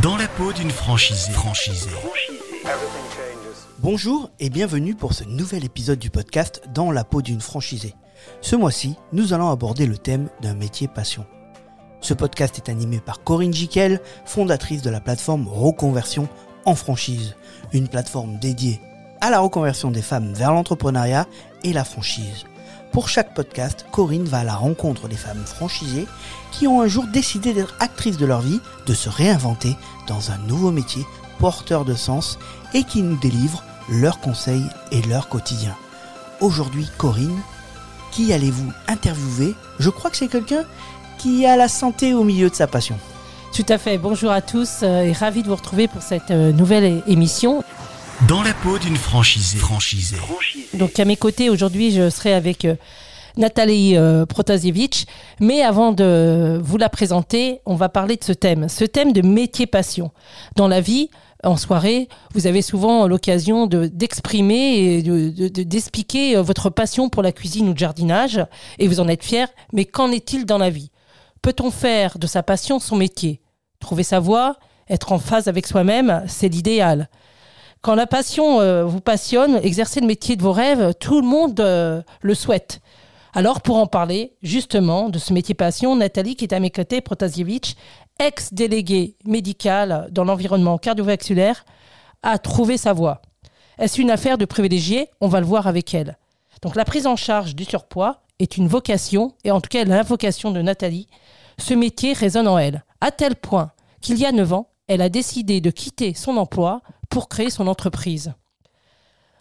Dans la peau d'une franchisée. Franchisée. Bonjour et bienvenue pour ce nouvel épisode du podcast Dans la peau d'une franchisée. Ce mois-ci, nous allons aborder le thème d'un métier passion. Ce podcast est animé par Corinne Jiquel, fondatrice de la plateforme Reconversion en franchise, une plateforme dédiée à la reconversion des femmes vers l'entrepreneuriat et la franchise. Pour chaque podcast, Corinne va à la rencontre des femmes franchisées qui ont un jour décidé d'être actrices de leur vie, de se réinventer dans un nouveau métier porteur de sens et qui nous délivrent leurs conseils et leur quotidien. Aujourd'hui, Corinne, qui allez-vous interviewer? Je crois que c'est quelqu'un qui a la santé au milieu de sa passion. Tout à fait. Bonjour à tous euh, et ravi de vous retrouver pour cette euh, nouvelle émission. Dans la peau d'une franchisée. franchisée. Donc à mes côtés aujourd'hui, je serai avec euh, Nathalie euh, Protasiewicz. Mais avant de vous la présenter, on va parler de ce thème, ce thème de métier passion. Dans la vie, en soirée, vous avez souvent l'occasion de d'exprimer et de, de- d'expliquer euh, votre passion pour la cuisine ou le jardinage, et vous en êtes fier. Mais qu'en est-il dans la vie? Peut-on faire de sa passion son métier? Trouver sa voie, être en phase avec soi-même, c'est l'idéal. Quand la passion euh, vous passionne, exercer le métier de vos rêves, tout le monde euh, le souhaite. Alors, pour en parler justement de ce métier passion, Nathalie, qui est à mes Protasiewicz, ex-déléguée médicale dans l'environnement cardiovasculaire, a trouvé sa voie. Est-ce une affaire de privilégié On va le voir avec elle. Donc, la prise en charge du surpoids est une vocation, et en tout cas la vocation de Nathalie. Ce métier résonne en elle, à tel point qu'il y a 9 ans, elle a décidé de quitter son emploi pour créer son entreprise.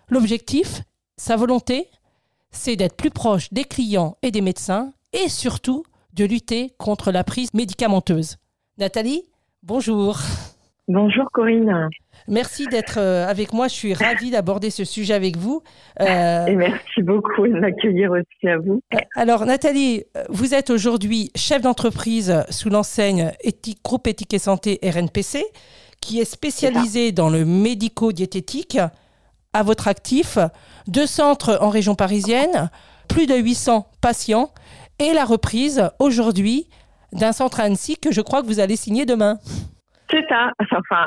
L'objectif, sa volonté, c'est d'être plus proche des clients et des médecins et surtout de lutter contre la prise médicamenteuse. Nathalie, bonjour. Bonjour Corinne Merci d'être euh, avec moi. Je suis ravie d'aborder ce sujet avec vous. Euh, et merci beaucoup de m'accueillir aussi à vous. alors, Nathalie, vous êtes aujourd'hui chef d'entreprise sous l'enseigne éthique, Groupe Éthique et Santé RNPC, qui est spécialisé dans le médico-diététique. À votre actif, deux centres en région parisienne, plus de 800 patients et la reprise aujourd'hui d'un centre à Annecy que je crois que vous allez signer demain. C'est ça, enfin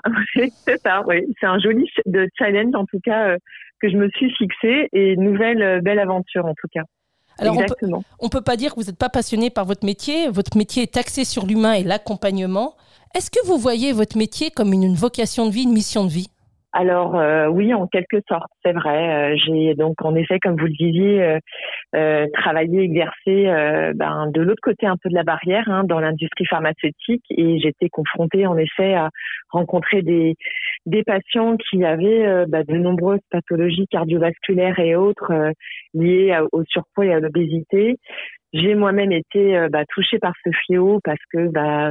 c'est ça, oui. C'est un joli de challenge en tout cas euh, que je me suis fixé et nouvelle euh, belle aventure en tout cas. Alors, on peut, Exactement. on peut pas dire que vous n'êtes pas passionné par votre métier. Votre métier est axé sur l'humain et l'accompagnement. Est-ce que vous voyez votre métier comme une, vocation de vie, une mission de vie? Alors euh, oui, en quelque sorte, c'est vrai. Euh, J'ai donc en effet, comme vous le disiez, euh, travaillé, exercé ben, de l'autre côté un peu de la barrière, hein, dans l'industrie pharmaceutique, et j'étais confrontée en effet à rencontrer des des patients qui avaient euh, bah, de nombreuses pathologies cardiovasculaires et autres euh, liées au surpoids et à l'obésité. J'ai moi-même été euh, bah, touchée par ce fléau parce que bah,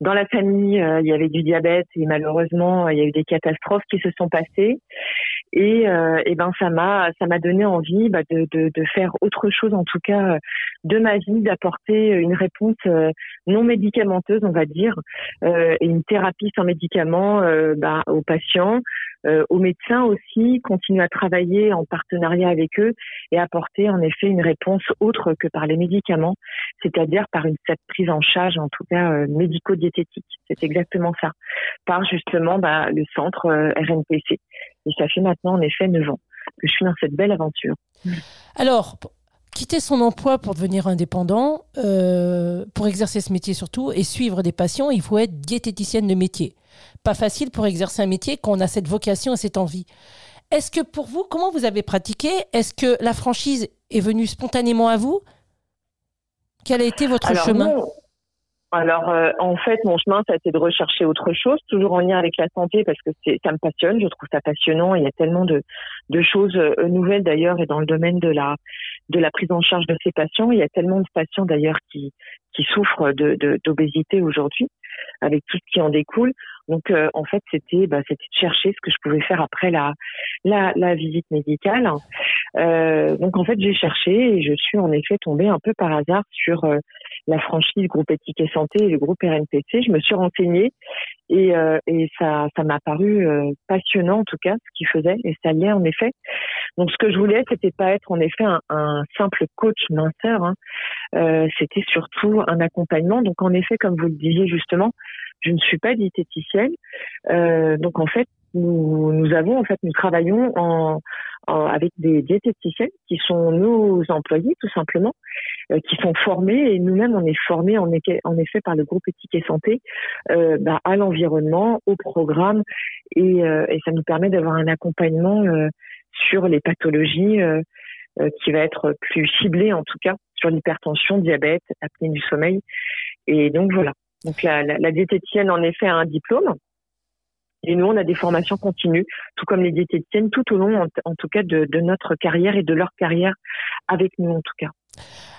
dans la famille, il y avait du diabète et malheureusement, il y a eu des catastrophes qui se sont passées. Et, et ben ça m'a ça m'a donné envie bah, de, de, de faire autre chose en tout cas de ma vie, d'apporter une réponse non médicamenteuse, on va dire, et une thérapie sans médicaments bah, aux patients, euh, aux médecins aussi, continuer à travailler en partenariat avec eux et apporter en effet une réponse autre que par les médicaments, c'est-à-dire par une cette prise en charge en tout cas euh, médico-diététique. C'est exactement ça, par justement bah, le centre euh, RNPC. Et ça fait maintenant en effet 9 ans que je suis dans cette belle aventure. Alors, quitter son emploi pour devenir indépendant, pour exercer ce métier surtout, et suivre des patients, il faut être diététicienne de métier. Pas facile pour exercer un métier quand on a cette vocation et cette envie. Est-ce que pour vous, comment vous avez pratiqué? Est-ce que la franchise est venue spontanément à vous? Quel a été votre Alors, chemin? non. Alors, euh, en fait, mon chemin, ça a été de rechercher autre chose, toujours en lien avec la santé, parce que ça me passionne. Je trouve ça passionnant. Il y a tellement de, de choses euh, nouvelles d'ailleurs, et dans le domaine de la de la prise en charge de ces patients, il y a tellement de patients d'ailleurs qui qui souffrent de- d'obésité aujourd'hui, avec tout ce qui en découle. Donc, euh, en fait, c'était bah, c'était de chercher ce que je pouvais faire après la la, la visite médicale. Euh, donc, en fait, j'ai cherché et je suis en effet tombée un peu par hasard sur euh, la franchise groupe éthique et santé et le groupe RNPC. Je me suis renseignée et, euh, et ça, ça m'a paru euh, passionnant en tout cas ce qu'ils faisaient et ça l'est en effet. Donc ce que je voulais, c'était pas être en effet un, un simple coach minceur, hein. Euh, c'était surtout un accompagnement. Donc en effet, comme vous le disiez justement, Je ne suis pas diététicienne. Euh, donc en fait, nous, nous avons en fait nous travaillons en, avec des diététiciennes qui sont nos employés tout simplement, euh, qui sont formés et nous-mêmes on est formés en, en, effet par le groupe éthique santé euh, bah, à l'environnement, au programme et, euh, et, ça nous permet d'avoir un accompagnement euh, sur les pathologies qui va être plus ciblé en tout cas sur l'hypertension, diabète, apnée du sommeil et donc voilà. Donc la, la, la diététicienne en effet a un diplôme et nous, on a des formations continues, tout comme les diététiciennes, tout au long, en, tout cas, de, notre carrière et de leur carrière avec nous, en tout cas.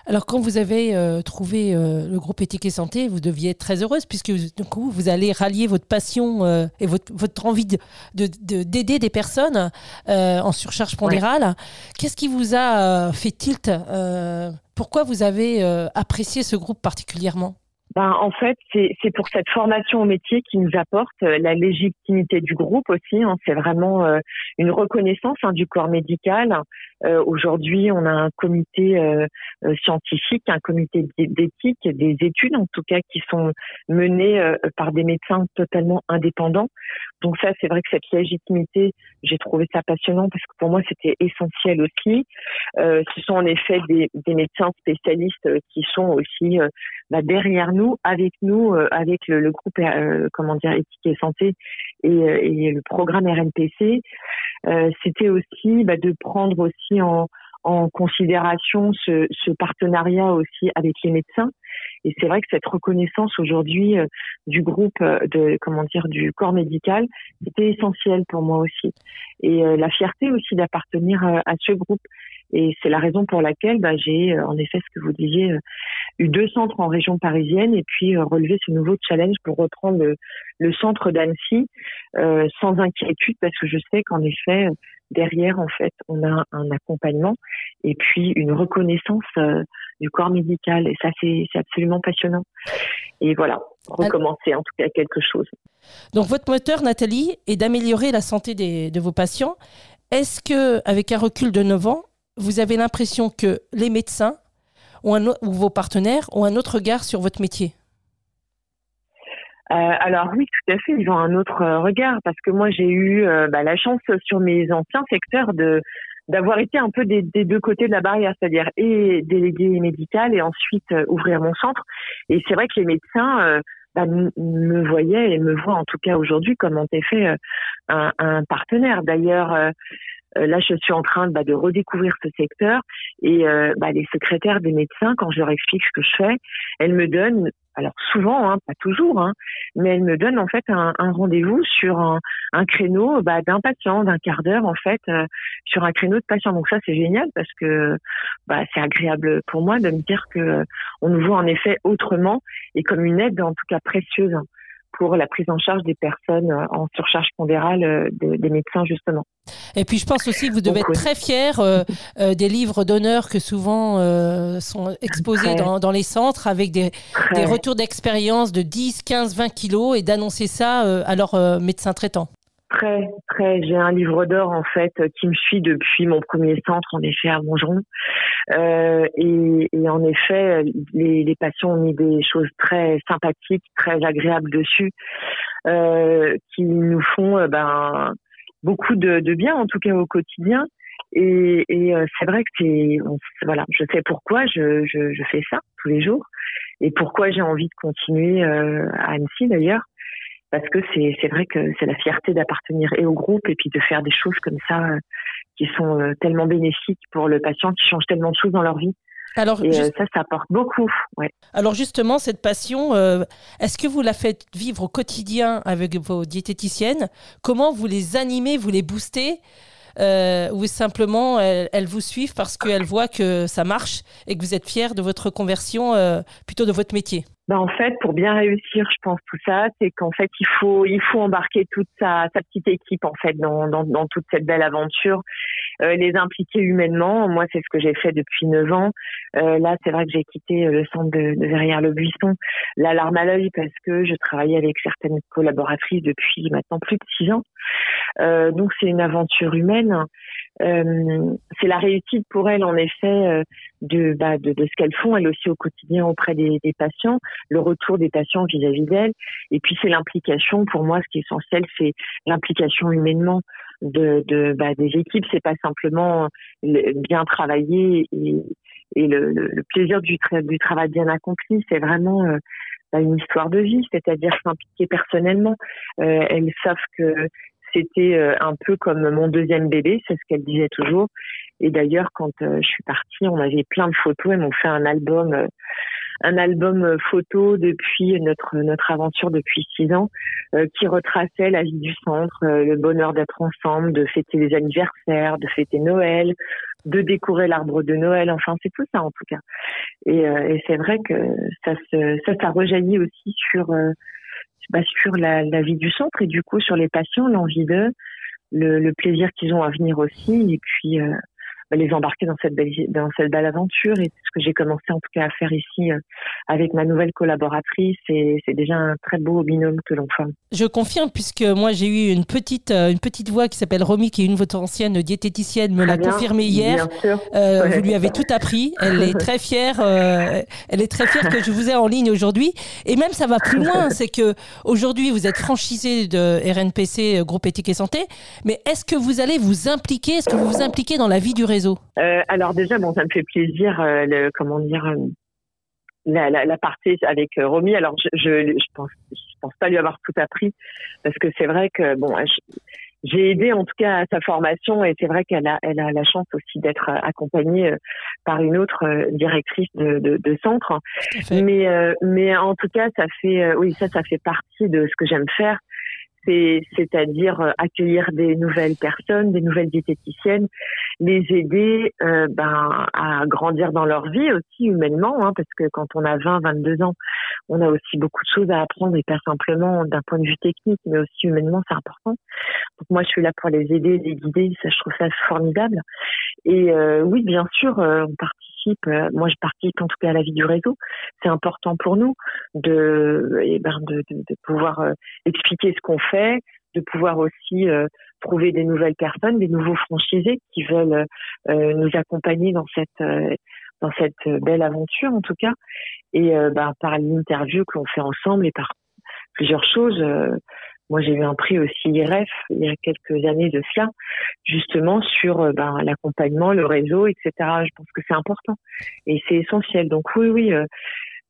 Alors, quand vous avez euh, trouvé euh, le groupe Éthique et Santé, vous deviez être très heureuse puisque du coup, vous allez rallier votre passion euh, et votre, votre envie d'aider de, d'aider des personnes en surcharge pondérale. Qu'est-ce qui vous a fait tilt Pourquoi vous avez apprécié ce groupe particulièrement? Ben, en fait, c'est pour cette formation au métier qui nous apporte euh, la légitimité du groupe aussi. Hein. C'est vraiment euh, une reconnaissance hein, du corps médical. Euh, Aujourd'hui, on a un comité euh, scientifique, un comité d'éthique, des études en tout cas qui sont menées par des médecins totalement indépendants. Donc ça, c'est vrai que cette légitimité, j'ai trouvé ça passionnant parce que pour moi, c'était essentiel aussi. ce sont en effet des, des médecins spécialistes qui sont aussi bah, derrière nous, avec nous, euh, avec le, groupe euh, comment dire éthique et santé et, euh, et le programme RNPC, c'était aussi bah, de prendre aussi en, en considération ce, ce, partenariat aussi avec les médecins. Et c'est vrai que cette reconnaissance aujourd'hui du groupe de comment dire du corps médical, c'était essentiel pour moi aussi. Et la fierté aussi d'appartenir à ce groupe. Et c'est la raison pour laquelle bah, j'ai, en effet, ce que vous disiez, eu deux centres en région parisienne et puis euh, relever ce nouveau challenge pour reprendre le, centre d'Annecy euh, sans inquiétude parce que je sais qu'en effet derrière en fait on a un accompagnement et puis une reconnaissance euh, du corps médical et ça c'est absolument passionnant et voilà recommencer en tout cas quelque chose. Donc votre moteur Nathalie est d'améliorer la santé des, de vos patients. Est-ce que avec un recul de 9 ans vous avez l'impression que les médecins ou, vos partenaires ont un autre regard sur votre métier euh, alors oui, tout à fait, ils ont un autre euh, regard parce que moi j'ai eu euh, bah, la chance sur mes anciens secteurs de d'avoir été un peu des, deux côtés de la barrière, c'est-à-dire et délégué médical et ensuite ouvrir mon centre. Et c'est vrai que les médecins bah, me voyaient et me voient en tout cas aujourd'hui comme en effet un, un partenaire. D'ailleurs, là, je suis en train bah, de redécouvrir ce secteur et euh, bah, les secrétaires des médecins, quand je leur explique ce que je fais, elles me donnent, alors souvent, hein, pas toujours, hein, mais elles me donnent en fait un, un rendez-vous sur un, un créneau bah, d'un patient, d'un quart d'heure en fait, euh, sur un créneau de patient. Donc ça, c'est génial parce que bah, c'est agréable pour moi de me dire que on nous voit en effet autrement et comme une aide en tout cas précieuse pour la prise en charge des personnes euh, en surcharge pondérale euh, des médecins justement. Et puis je pense aussi que vous devez être très fier euh, des livres d'honneur que souvent sont exposés dans, dans, les centres avec des, des retours d'expérience de 10, 15, 20 kilos et d'annoncer ça à leurs médecins traitants. Très, très. J'ai un livre d'or en fait qui me suit depuis mon premier centre, en effet, à Montgeron. Euh, et, en effet, les, patients ont mis des choses très sympathiques, très agréables dessus, euh, qui nous font euh, ben beaucoup de, bien, en tout cas au quotidien. Et, c'est vrai que c'est voilà, je sais pourquoi je, fais ça tous les jours et pourquoi j'ai envie de continuer à Annecy d'ailleurs parce que c'est vrai que c'est la fierté d'appartenir et au groupe et puis de faire des choses comme ça euh, qui sont euh, tellement bénéfiques pour le patient, qui changent tellement de choses dans leur vie. Alors, et euh, ça, ça apporte beaucoup. Ouais. Alors justement, cette passion, est-ce que vous la faites vivre au quotidien avec vos diététiciennes? Comment vous les animez, vous les boostez? Ou simplement elles, vous suivent parce qu'elles voient que ça marche et que vous êtes fier de votre conversion plutôt de votre métier? Ben en fait, pour bien réussir, je pense tout ça, c'est qu'en fait, il faut il faut embarquer toute sa, sa petite équipe en fait dans, dans, dans toute cette belle aventure, euh, les impliquer humainement. Moi, c'est ce que j'ai fait depuis neuf ans. Euh, là, c'est vrai que j'ai quitté euh, le centre de, de Verrières le Buisson, la larme à l'œil parce que je travaillais avec certaines collaboratrices depuis maintenant plus de six ans. Euh, donc, c'est une aventure humaine. Euh, c'est la réussite pour elles en effet euh, de, bah, de, de ce qu'elles font elles aussi au quotidien auprès des, des patients, le retour des patients vis-à-vis d'elles, et puis c'est l'implication. Pour moi, ce qui est essentiel, c'est l'implication humainement de, de bah, des équipes. C'est pas simplement bien travailler et, et le, le, plaisir du, du travail bien accompli. C'est vraiment euh, bah, une histoire de vie, c'est-à-dire s'impliquer personnellement. Euh, elles savent que c'était euh, un peu comme mon deuxième bébé, c'est ce qu'elle disait toujours. Et d'ailleurs, quand euh, je suis partie, on avait plein de photos. Elles m'ont fait un album, euh, un album photo depuis notre notre aventure depuis six ans, qui retraçait la vie du centre, le bonheur d'être ensemble, de fêter les anniversaires, de fêter Noël, de décorer l'arbre de Noël. Enfin, c'est tout ça en tout cas. Et, et c'est vrai que ça se, ça, ça rejaillit aussi sur bah, la, vie du centre. Et du coup sur les patients, l'envie d'eux, le, le, plaisir qu'ils ont à venir aussi. Et puis euh, les embarquer dans cette belle, dans cette belle aventure. Et ce que j'ai commencé en tout cas à faire ici euh, avec ma nouvelle collaboratrice. Et c'est déjà un très beau binôme que l'on forme. Je confirme, puisque moi j'ai eu une petite, euh, une petite voix qui s'appelle Romy, qui est une de votre ancienne diététicienne, me l'a confirmé hier. Euh, Vous lui avez tout appris. Elle est très fière. Euh, elle est très fière que je vous ai en ligne aujourd'hui. Et même ça va plus loin, c'est que aujourd'hui vous êtes franchisé de RNPC, Groupe Éthique et Santé. Mais est-ce que vous allez vous impliquer Est-ce que vous vous impliquez dans la vie du réseau euh, alors déjà, bon, ça me fait plaisir, euh, le, comment dire, euh, la, la, la, partie avec Romy. Alors je, je, je, pense, je pense pas lui avoir tout appris parce que c'est vrai que bon, j'ai aidé en tout cas à sa formation et c'est vrai qu'elle a, elle a la chance aussi d'être accompagnée par une autre directrice de, de, de centre. Mais, mais en tout cas, ça fait, oui, ça, ça fait partie de ce que j'aime faire c'est-à-dire euh, accueillir des nouvelles personnes, des nouvelles diététiciennes, les aider euh, ben, à grandir dans leur vie aussi humainement, hein, parce que quand on a 20, 22 ans, on a aussi beaucoup de choses à apprendre et pas simplement d'un point de vue technique, mais aussi humainement, c'est important. Donc moi, je suis là pour les aider, les guider, ça, je trouve ça formidable. Et euh, oui, bien sûr, on participe euh, moi je participe en tout cas à la vie du réseau. C'est important pour nous de, eh ben pouvoir euh, expliquer ce qu'on fait, de pouvoir aussi euh, trouver des nouvelles personnes, des nouveaux franchisés qui veulent nous accompagner dans cette dans cette belle aventure en tout cas. Et ben, par l'interview que l'on fait ensemble et par plusieurs choses moi, j'ai eu un prix aussi IRF il y a quelques années de cela, justement sur euh, ben, l'accompagnement, le réseau, etc. Je pense que c'est important et c'est essentiel. Donc oui, oui, euh,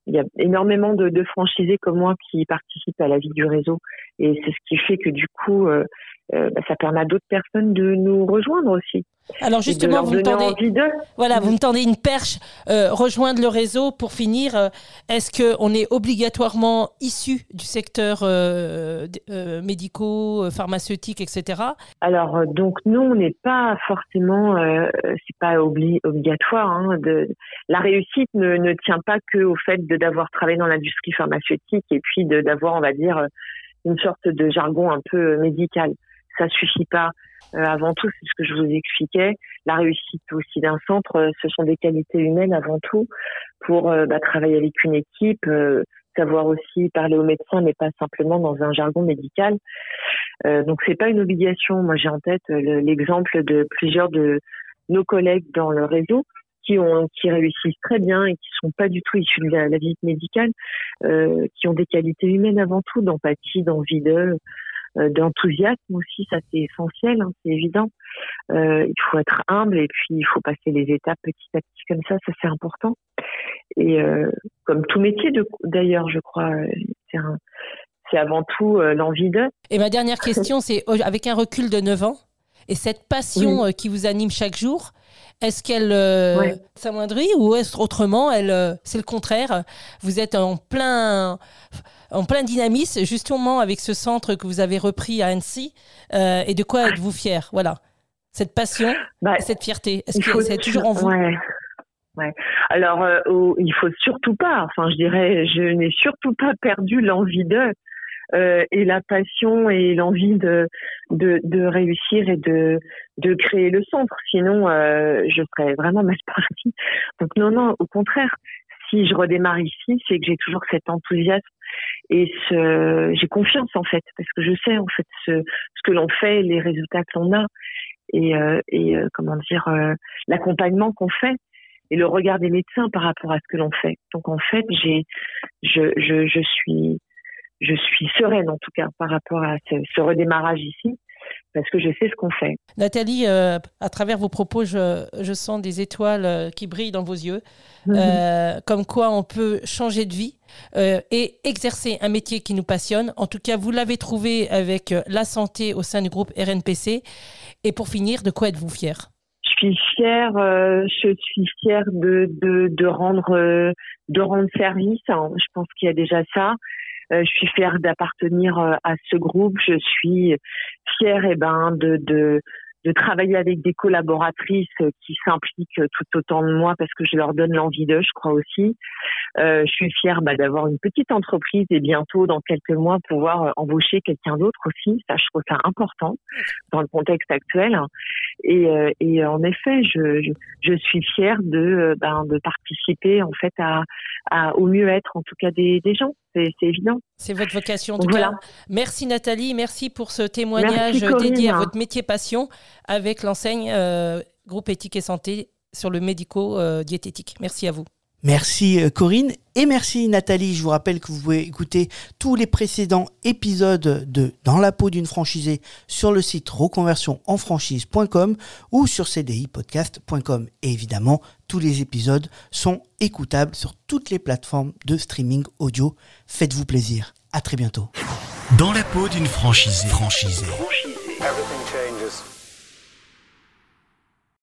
il y a énormément de, de, franchisés comme moi qui participent à la vie du réseau et c'est ce qui fait que du coup, euh, euh, bah, ça permet à d'autres personnes de nous rejoindre aussi. Alors justement, vous me, tendez, voilà, vous me tendez une perche, euh, rejoindre le réseau pour finir. Est-ce qu'on est obligatoirement issu du secteur euh, médico, pharmaceutique, etc. Alors donc nous, on n'est pas forcément, c'est pas obligatoire. Hein, de, la réussite ne, ne tient pas que au fait d'avoir travaillé dans l'industrie pharmaceutique et puis d'avoir, on va dire, une sorte de jargon un peu médical ça suffit pas. Euh, avant tout, c'est ce que je vous expliquais. La réussite aussi d'un centre, euh, ce sont des qualités humaines avant tout pour euh, bah, travailler avec une équipe, savoir aussi parler aux médecins, mais pas simplement dans un jargon médical. donc c'est pas une obligation. Moi, j'ai en tête l'exemple de plusieurs de nos collègues dans le réseau qui ont qui réussissent très bien et qui sont pas du tout issus de la, visite médicale, qui ont des qualités humaines avant tout, d'empathie, d'envie de euh, d'enthousiasme aussi, ça c'est essentiel, hein, c'est évident. Euh, il faut être humble et puis il faut passer les étapes petit à petit comme ça, ça c'est important. Et euh, comme tout métier d'ailleurs, je crois, c'est c'est avant tout l'envie de. Et ma dernière question, c'est avec un recul de 9 ans et cette passion qui vous anime chaque jour, est-ce qu'elle s'amoindrit ou est-ce autrement, elle, c'est le contraire? Vous êtes en plein, en plein dynamisme, justement avec ce centre que vous avez repris à Annecy. Euh, et de quoi êtes-vous fier Voilà, cette passion, bah, cette fierté. Est-ce que c'est toujours en vous? Ouais. Alors, euh, il faut surtout pas. Enfin, je dirais, je n'ai surtout pas perdu l'envie de euh, et la passion et l'envie de, de, de réussir et de de créer le centre. Sinon, euh, je serais vraiment mal partie. Donc non, non, au contraire. Si je redémarre ici, c'est que j'ai toujours cet enthousiasme et ce, j'ai confiance en fait parce que je sais en fait ce, ce que l'on fait, les résultats que l'on a et, et comment dire l'accompagnement qu'on fait et le regard des médecins par rapport à ce que l'on fait. Donc en fait, j'ai, je, je, je suis, je suis sereine en tout cas par rapport à ce, redémarrage ici parce que je sais ce qu'on fait. Nathalie, euh, à travers vos propos, je, je, sens des étoiles euh, qui brillent dans vos yeux, mhm. euh, comme quoi on peut changer de vie et exercer un métier qui nous passionne. En tout cas, vous l'avez trouvé avec la santé au sein du groupe RNPC. Et pour finir, de quoi êtes-vous fière? Suis fière, je suis fière de, de, de rendre de rendre service. Je pense qu'il y a déjà ça. Euh, je suis fière d'appartenir à ce groupe. Je suis fière, et eh ben, de, de de travailler avec des collaboratrices qui s'impliquent tout autant de moi parce que je leur donne l'envie d'eux, je crois aussi. Euh, je suis fière bah, d'avoir une petite entreprise et bientôt, dans quelques mois, pouvoir euh, embaucher quelqu'un d'autre aussi. Ça, je trouve ça important dans le contexte actuel. Et, euh, et en effet, je, je, je, suis fière de, euh, ben, de participer en fait à, à, au mieux-être, en tout cas des, des gens. C'est évident. C'est votre vocation. En voilà. Merci Nathalie, merci pour ce témoignage dédié à votre métier passion avec l'enseigne Groupe Éthique et Santé sur le médico-diététique. Merci à vous. Merci euh, Corinne et merci Nathalie. Je vous rappelle que vous pouvez écouter tous les précédents épisodes de Dans la peau d'une franchisée sur le site reconversionenfranchise.com ou sur cdipodcast.com. Et évidemment, tous les épisodes sont écoutables sur toutes les plateformes de streaming audio. Faites-vous plaisir. À très bientôt. Dans la peau d'une franchisée. franchisée.